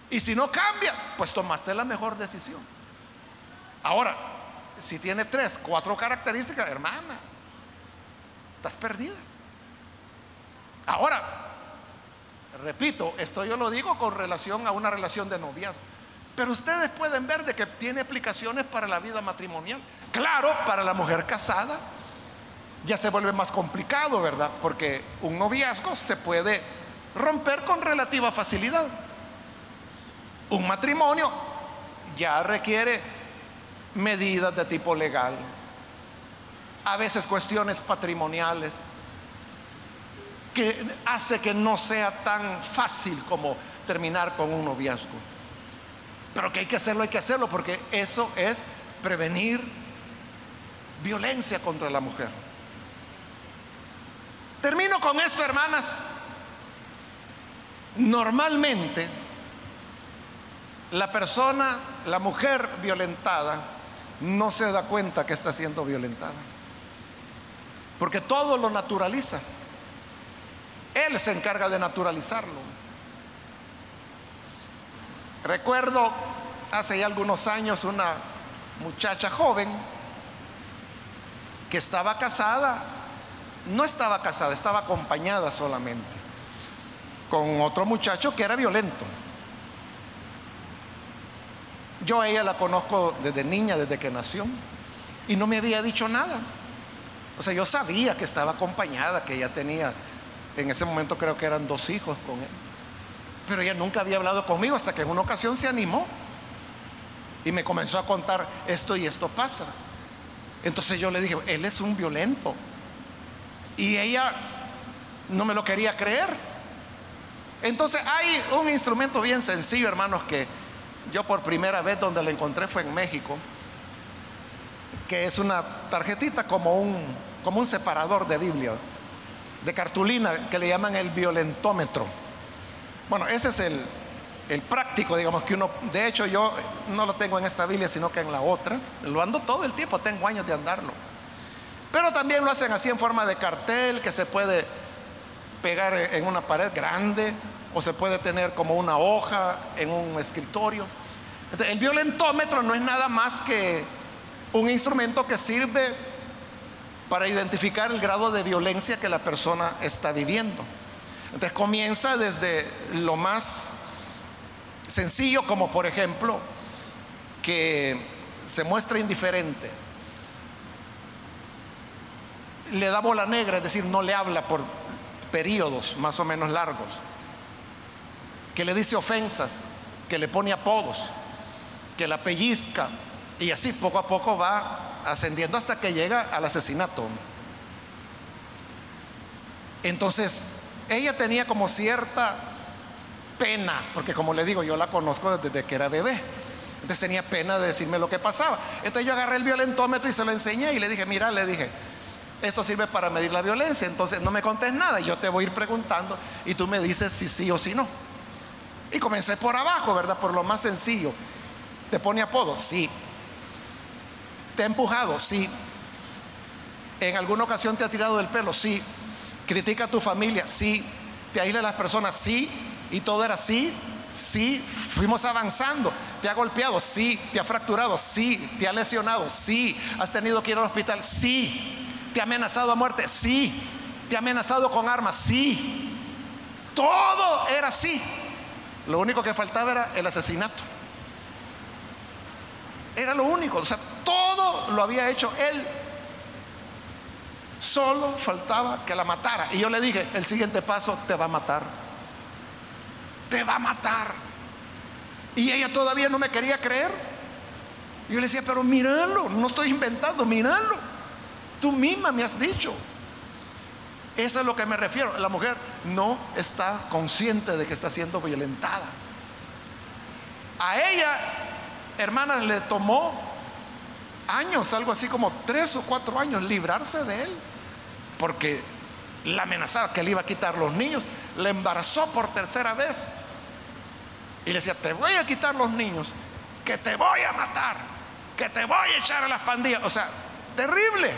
Y si no cambia, pues tomaste la mejor decisión. Ahora, si tiene tres, cuatro características, hermana, estás perdida. Ahora, repito, esto yo lo digo con relación a una relación de noviazgo. Pero ustedes pueden ver de que tiene aplicaciones para la vida matrimonial. Claro, para la mujer casada ya se vuelve más complicado, ¿verdad? Porque un noviazgo se puede romper con relativa facilidad. Un matrimonio ya requiere medidas de tipo legal, a veces cuestiones patrimoniales, que hace que no sea tan fácil como terminar con un noviazgo. Pero que hay que hacerlo, hay que hacerlo, porque eso es prevenir violencia contra la mujer. Termino con esto, hermanas. Normalmente, la persona, la mujer violentada, no se da cuenta que está siendo violentada. Porque todo lo naturaliza. Él se encarga de naturalizarlo. Recuerdo hace ya algunos años una muchacha joven que estaba casada, no estaba casada, estaba acompañada solamente con otro muchacho que era violento. Yo a ella la conozco desde niña, desde que nació, y no me había dicho nada. O sea, yo sabía que estaba acompañada, que ella tenía, en ese momento creo que eran dos hijos con él. Pero ella nunca había hablado conmigo hasta que en una ocasión se animó y me comenzó a contar esto y esto pasa. Entonces yo le dije, él es un violento. Y ella no me lo quería creer. Entonces hay un instrumento bien sencillo, hermanos, que yo por primera vez donde lo encontré fue en México, que es una tarjetita como un, como un separador de Biblia, de cartulina, que le llaman el violentómetro. Bueno, ese es el, el práctico, digamos, que uno, de hecho yo no lo tengo en esta Biblia, sino que en la otra, lo ando todo el tiempo, tengo años de andarlo. Pero también lo hacen así en forma de cartel, que se puede pegar en una pared grande o se puede tener como una hoja en un escritorio. el violentómetro no es nada más que un instrumento que sirve para identificar el grado de violencia que la persona está viviendo. Entonces comienza desde lo más sencillo, como por ejemplo que se muestra indiferente, le da bola negra, es decir, no le habla por periodos más o menos largos, que le dice ofensas, que le pone apodos, que la pellizca y así poco a poco va ascendiendo hasta que llega al asesinato. Entonces, ella tenía como cierta pena, porque como le digo, yo la conozco desde que era bebé. Entonces tenía pena de decirme lo que pasaba. Entonces yo agarré el violentómetro y se lo enseñé y le dije, mira, le dije, esto sirve para medir la violencia, entonces no me contes nada, yo te voy a ir preguntando y tú me dices si sí o si no. Y comencé por abajo, ¿verdad? Por lo más sencillo. ¿Te pone apodo? Sí. ¿Te ha empujado? Sí. ¿En alguna ocasión te ha tirado del pelo? Sí. ¿Critica a tu familia? Sí. ¿Te aísla a las personas? Sí. ¿Y todo era sí? Sí. Fuimos avanzando. ¿Te ha golpeado? Sí. ¿Te ha fracturado? Sí. ¿Te ha lesionado? Sí. ¿Has tenido que ir al hospital? Sí. ¿Te ha amenazado a muerte? Sí. ¿Te ha amenazado con armas? Sí. Todo era así. Lo único que faltaba era el asesinato. Era lo único. O sea, todo lo había hecho él. Solo faltaba que la matara. Y yo le dije, el siguiente paso te va a matar. Te va a matar. Y ella todavía no me quería creer. Yo le decía, pero míralo, no estoy inventando, míralo. Tú misma me has dicho. Eso es a lo que me refiero. La mujer no está consciente de que está siendo violentada. A ella, hermanas, le tomó años, algo así como tres o cuatro años, librarse de él. Porque la amenazaba que le iba a quitar los niños. Le embarazó por tercera vez. Y le decía, te voy a quitar los niños, que te voy a matar, que te voy a echar a las pandillas. O sea, terrible.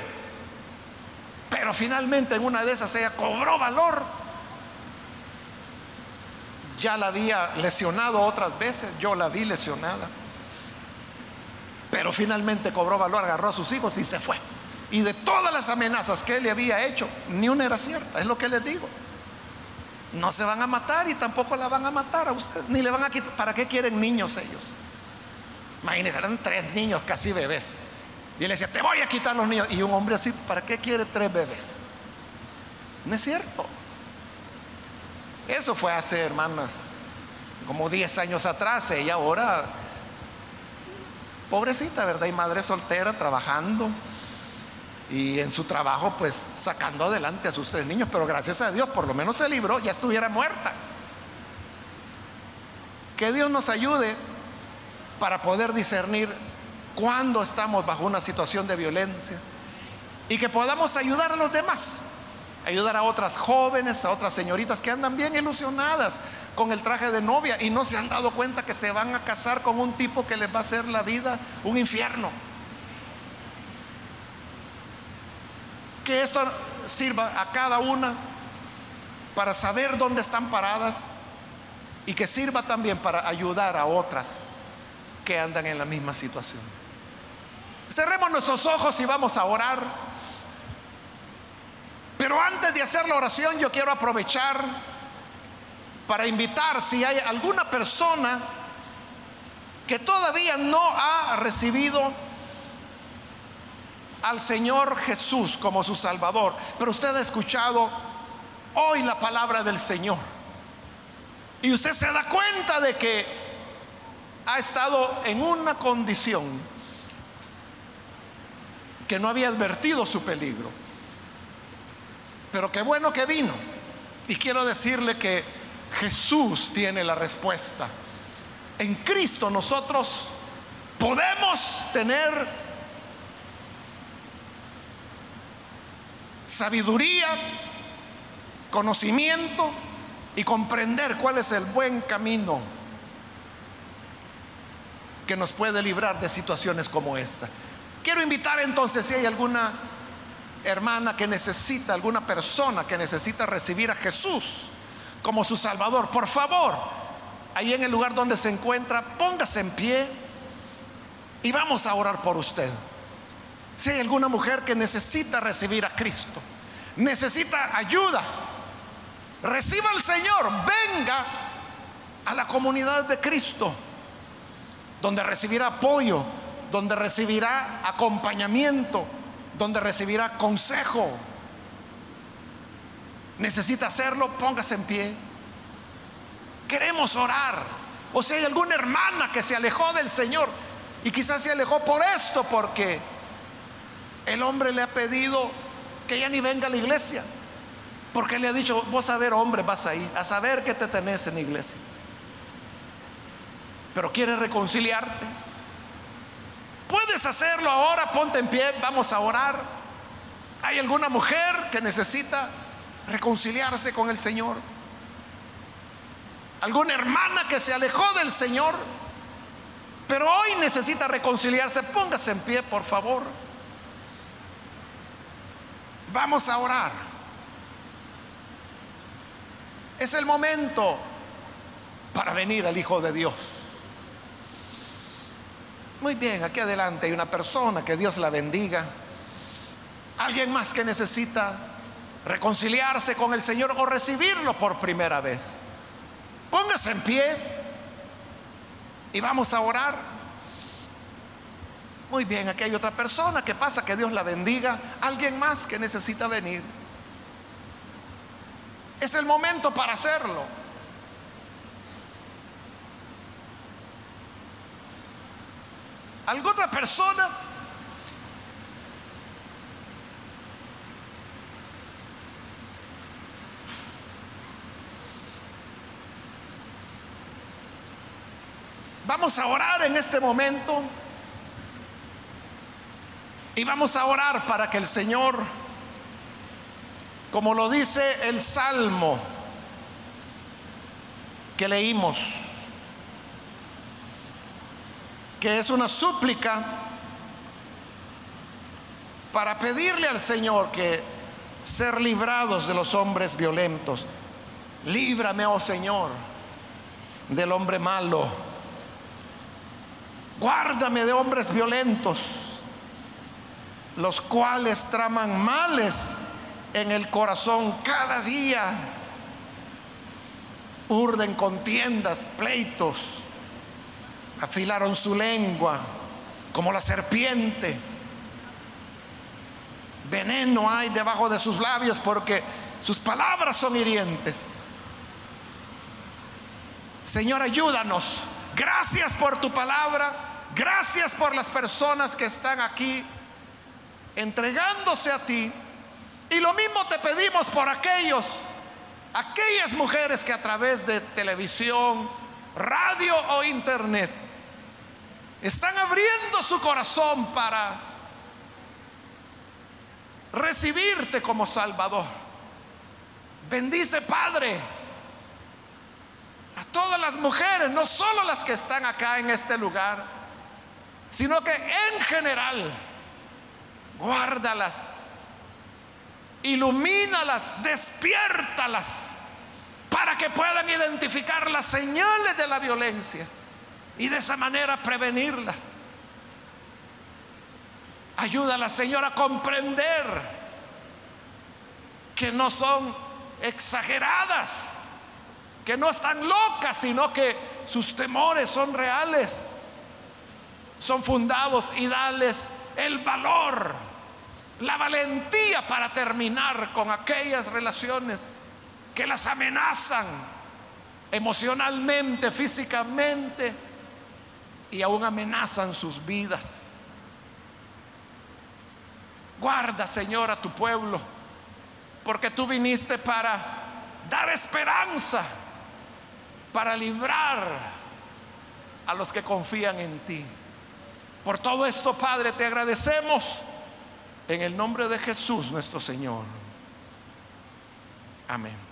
Pero finalmente en una de esas ella cobró valor. Ya la había lesionado otras veces, yo la vi lesionada. Pero finalmente cobró valor, agarró a sus hijos y se fue. Y de todas las amenazas que él le había hecho, ni una era cierta, es lo que les digo. No se van a matar y tampoco la van a matar a usted, ni le van a quitar. ¿Para qué quieren niños ellos? Imagínense, eran tres niños casi bebés. Y él decía, te voy a quitar los niños. Y un hombre así, ¿para qué quiere tres bebés? No es cierto. Eso fue hace, hermanas, como 10 años atrás. Ella ahora, pobrecita, ¿verdad? Y madre soltera, trabajando. Y en su trabajo, pues sacando adelante a sus tres niños. Pero gracias a Dios, por lo menos se libró, ya estuviera muerta. Que Dios nos ayude para poder discernir cuando estamos bajo una situación de violencia y que podamos ayudar a los demás, ayudar a otras jóvenes, a otras señoritas que andan bien ilusionadas con el traje de novia y no se han dado cuenta que se van a casar con un tipo que les va a hacer la vida un infierno. Que esto sirva a cada una para saber dónde están paradas y que sirva también para ayudar a otras que andan en la misma situación. Cerremos nuestros ojos y vamos a orar. Pero antes de hacer la oración yo quiero aprovechar para invitar si hay alguna persona que todavía no ha recibido al Señor Jesús como su Salvador, pero usted ha escuchado hoy la palabra del Señor. Y usted se da cuenta de que ha estado en una condición que no había advertido su peligro. Pero qué bueno que vino. Y quiero decirle que Jesús tiene la respuesta. En Cristo nosotros podemos tener sabiduría, conocimiento y comprender cuál es el buen camino que nos puede librar de situaciones como esta. Quiero invitar entonces si hay alguna hermana que necesita, alguna persona que necesita recibir a Jesús como su Salvador, por favor, ahí en el lugar donde se encuentra, póngase en pie y vamos a orar por usted. Si hay alguna mujer que necesita recibir a Cristo, necesita ayuda, reciba al Señor, venga a la comunidad de Cristo, donde recibirá apoyo, donde recibirá acompañamiento, donde recibirá consejo. Necesita hacerlo, póngase en pie. Queremos orar. O si hay alguna hermana que se alejó del Señor y quizás se alejó por esto, porque el hombre le ha pedido que ya ni venga a la iglesia. Porque le ha dicho, vos a ver hombre, vas ahí, a saber que te tenés en la iglesia. Pero quiere reconciliarte. Puedes hacerlo ahora, ponte en pie, vamos a orar. ¿Hay alguna mujer que necesita reconciliarse con el Señor? ¿Alguna hermana que se alejó del Señor, pero hoy necesita reconciliarse? Póngase en pie, por favor. Vamos a orar. Es el momento para venir al Hijo de Dios. Muy bien, aquí adelante hay una persona, que Dios la bendiga. Alguien más que necesita reconciliarse con el Señor o recibirlo por primera vez. Póngase en pie y vamos a orar. Muy bien, aquí hay otra persona que pasa, que Dios la bendiga. Alguien más que necesita venir. Es el momento para hacerlo. ¿Alguna persona? Vamos a orar en este momento y vamos a orar para que el Señor, como lo dice el Salmo que leímos, que es una súplica para pedirle al Señor que ser librados de los hombres violentos. Líbrame, oh Señor, del hombre malo. Guárdame de hombres violentos, los cuales traman males en el corazón cada día. Urden contiendas, pleitos afilaron su lengua como la serpiente. Veneno hay debajo de sus labios porque sus palabras son hirientes. Señor, ayúdanos. Gracias por tu palabra. Gracias por las personas que están aquí entregándose a ti. Y lo mismo te pedimos por aquellos, aquellas mujeres que a través de televisión, radio o internet están abriendo su corazón para recibirte como Salvador. Bendice, Padre, a todas las mujeres, no solo las que están acá en este lugar, sino que en general, guárdalas, ilumínalas, despiértalas, para que puedan identificar las señales de la violencia y de esa manera prevenirla. Ayuda a la señora a comprender que no son exageradas, que no están locas, sino que sus temores son reales, son fundados y darles el valor, la valentía para terminar con aquellas relaciones que las amenazan emocionalmente, físicamente y aún amenazan sus vidas. Guarda, Señor, a tu pueblo, porque tú viniste para dar esperanza, para librar a los que confían en ti. Por todo esto, Padre, te agradecemos en el nombre de Jesús nuestro Señor. Amén.